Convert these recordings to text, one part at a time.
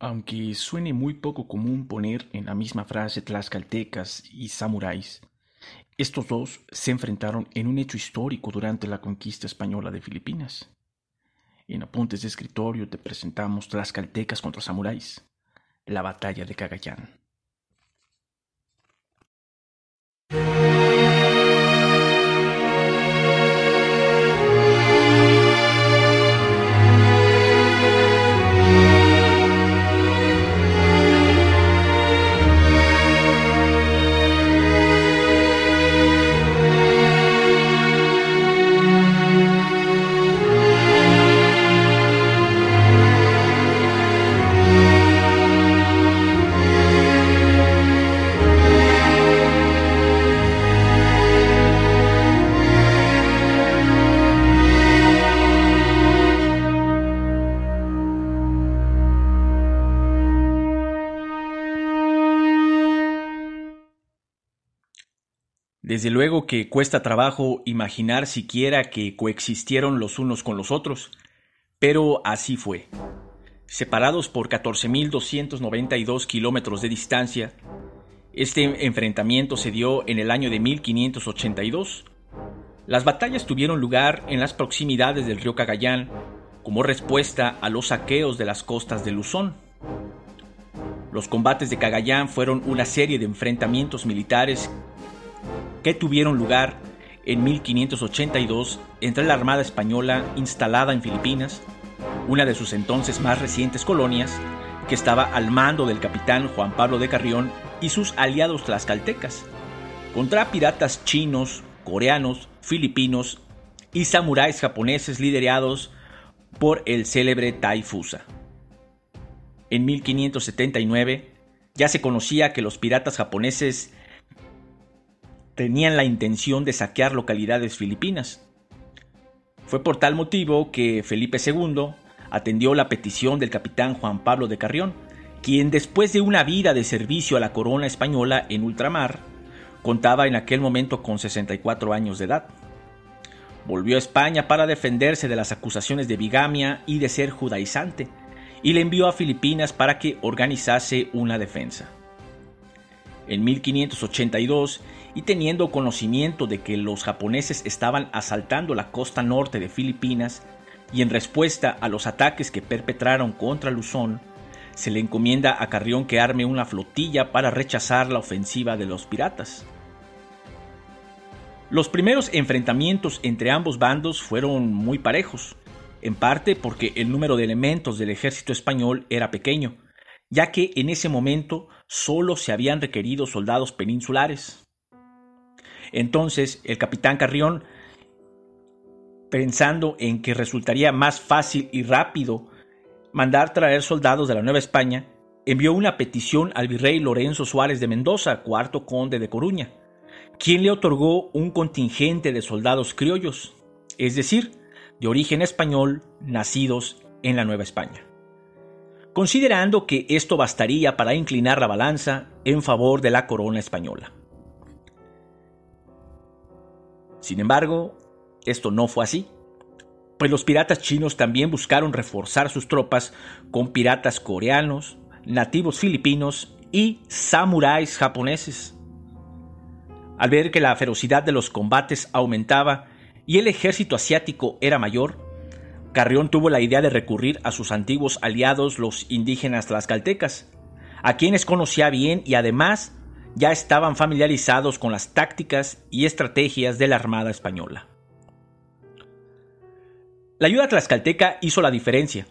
aunque suene muy poco común poner en la misma frase tlaxcaltecas y samuráis, estos dos se enfrentaron en un hecho histórico durante la conquista española de Filipinas. En apuntes de escritorio te presentamos tlaxcaltecas contra samuráis, la batalla de Cagayán. Desde luego que cuesta trabajo imaginar siquiera que coexistieron los unos con los otros, pero así fue. Separados por 14.292 kilómetros de distancia, este enfrentamiento se dio en el año de 1582. Las batallas tuvieron lugar en las proximidades del río Cagayán como respuesta a los saqueos de las costas de Luzón. Los combates de Cagayán fueron una serie de enfrentamientos militares que tuvieron lugar en 1582 entre la Armada Española instalada en Filipinas, una de sus entonces más recientes colonias, que estaba al mando del capitán Juan Pablo de Carrión y sus aliados tlaxcaltecas, contra piratas chinos, coreanos, filipinos y samuráis japoneses liderados por el célebre Taifusa. En 1579 ya se conocía que los piratas japoneses tenían la intención de saquear localidades filipinas. Fue por tal motivo que Felipe II atendió la petición del capitán Juan Pablo de Carrión, quien después de una vida de servicio a la corona española en ultramar, contaba en aquel momento con 64 años de edad. Volvió a España para defenderse de las acusaciones de bigamia y de ser judaizante, y le envió a Filipinas para que organizase una defensa. En 1582 y teniendo conocimiento de que los japoneses estaban asaltando la costa norte de Filipinas y en respuesta a los ataques que perpetraron contra Luzón, se le encomienda a Carrión que arme una flotilla para rechazar la ofensiva de los piratas. Los primeros enfrentamientos entre ambos bandos fueron muy parejos, en parte porque el número de elementos del ejército español era pequeño, ya que en ese momento solo se habían requerido soldados peninsulares. Entonces el capitán Carrión, pensando en que resultaría más fácil y rápido mandar traer soldados de la Nueva España, envió una petición al virrey Lorenzo Suárez de Mendoza, cuarto conde de Coruña, quien le otorgó un contingente de soldados criollos, es decir, de origen español, nacidos en la Nueva España. Considerando que esto bastaría para inclinar la balanza en favor de la corona española. Sin embargo, esto no fue así, pues los piratas chinos también buscaron reforzar sus tropas con piratas coreanos, nativos filipinos y samuráis japoneses. Al ver que la ferocidad de los combates aumentaba y el ejército asiático era mayor, Carrión tuvo la idea de recurrir a sus antiguos aliados los indígenas tlaxcaltecas, a quienes conocía bien y además ya estaban familiarizados con las tácticas y estrategias de la Armada Española. La ayuda tlaxcalteca hizo la diferencia,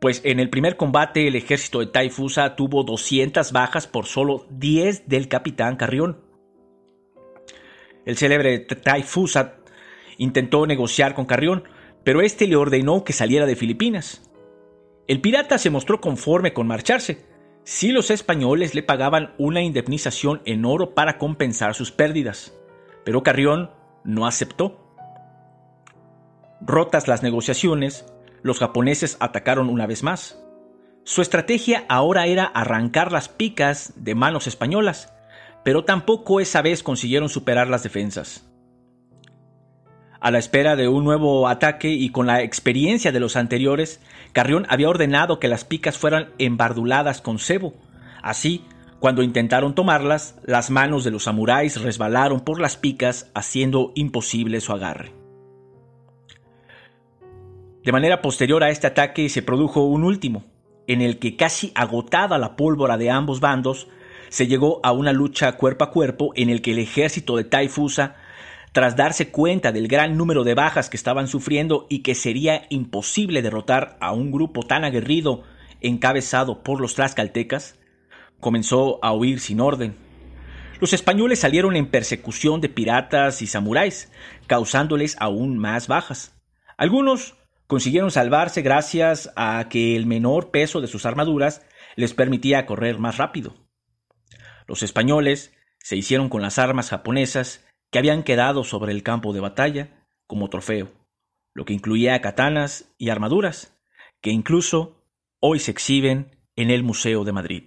pues en el primer combate el ejército de Taifusa tuvo 200 bajas por solo 10 del capitán Carrión. El célebre Taifusa intentó negociar con Carrión, pero este le ordenó que saliera de Filipinas. El pirata se mostró conforme con marcharse, si los españoles le pagaban una indemnización en oro para compensar sus pérdidas, pero Carrión no aceptó. Rotas las negociaciones, los japoneses atacaron una vez más. Su estrategia ahora era arrancar las picas de manos españolas, pero tampoco esa vez consiguieron superar las defensas. A la espera de un nuevo ataque y con la experiencia de los anteriores, Carrión había ordenado que las picas fueran embarduladas con cebo. Así, cuando intentaron tomarlas, las manos de los samuráis resbalaron por las picas, haciendo imposible su agarre. De manera posterior a este ataque se produjo un último, en el que casi agotada la pólvora de ambos bandos, se llegó a una lucha cuerpo a cuerpo en el que el ejército de Taifusa, tras darse cuenta del gran número de bajas que estaban sufriendo y que sería imposible derrotar a un grupo tan aguerrido encabezado por los tlaxcaltecas, comenzó a huir sin orden. Los españoles salieron en persecución de piratas y samuráis, causándoles aún más bajas. Algunos consiguieron salvarse gracias a que el menor peso de sus armaduras les permitía correr más rápido. Los españoles se hicieron con las armas japonesas que habían quedado sobre el campo de batalla como trofeo, lo que incluía katanas y armaduras, que incluso hoy se exhiben en el Museo de Madrid.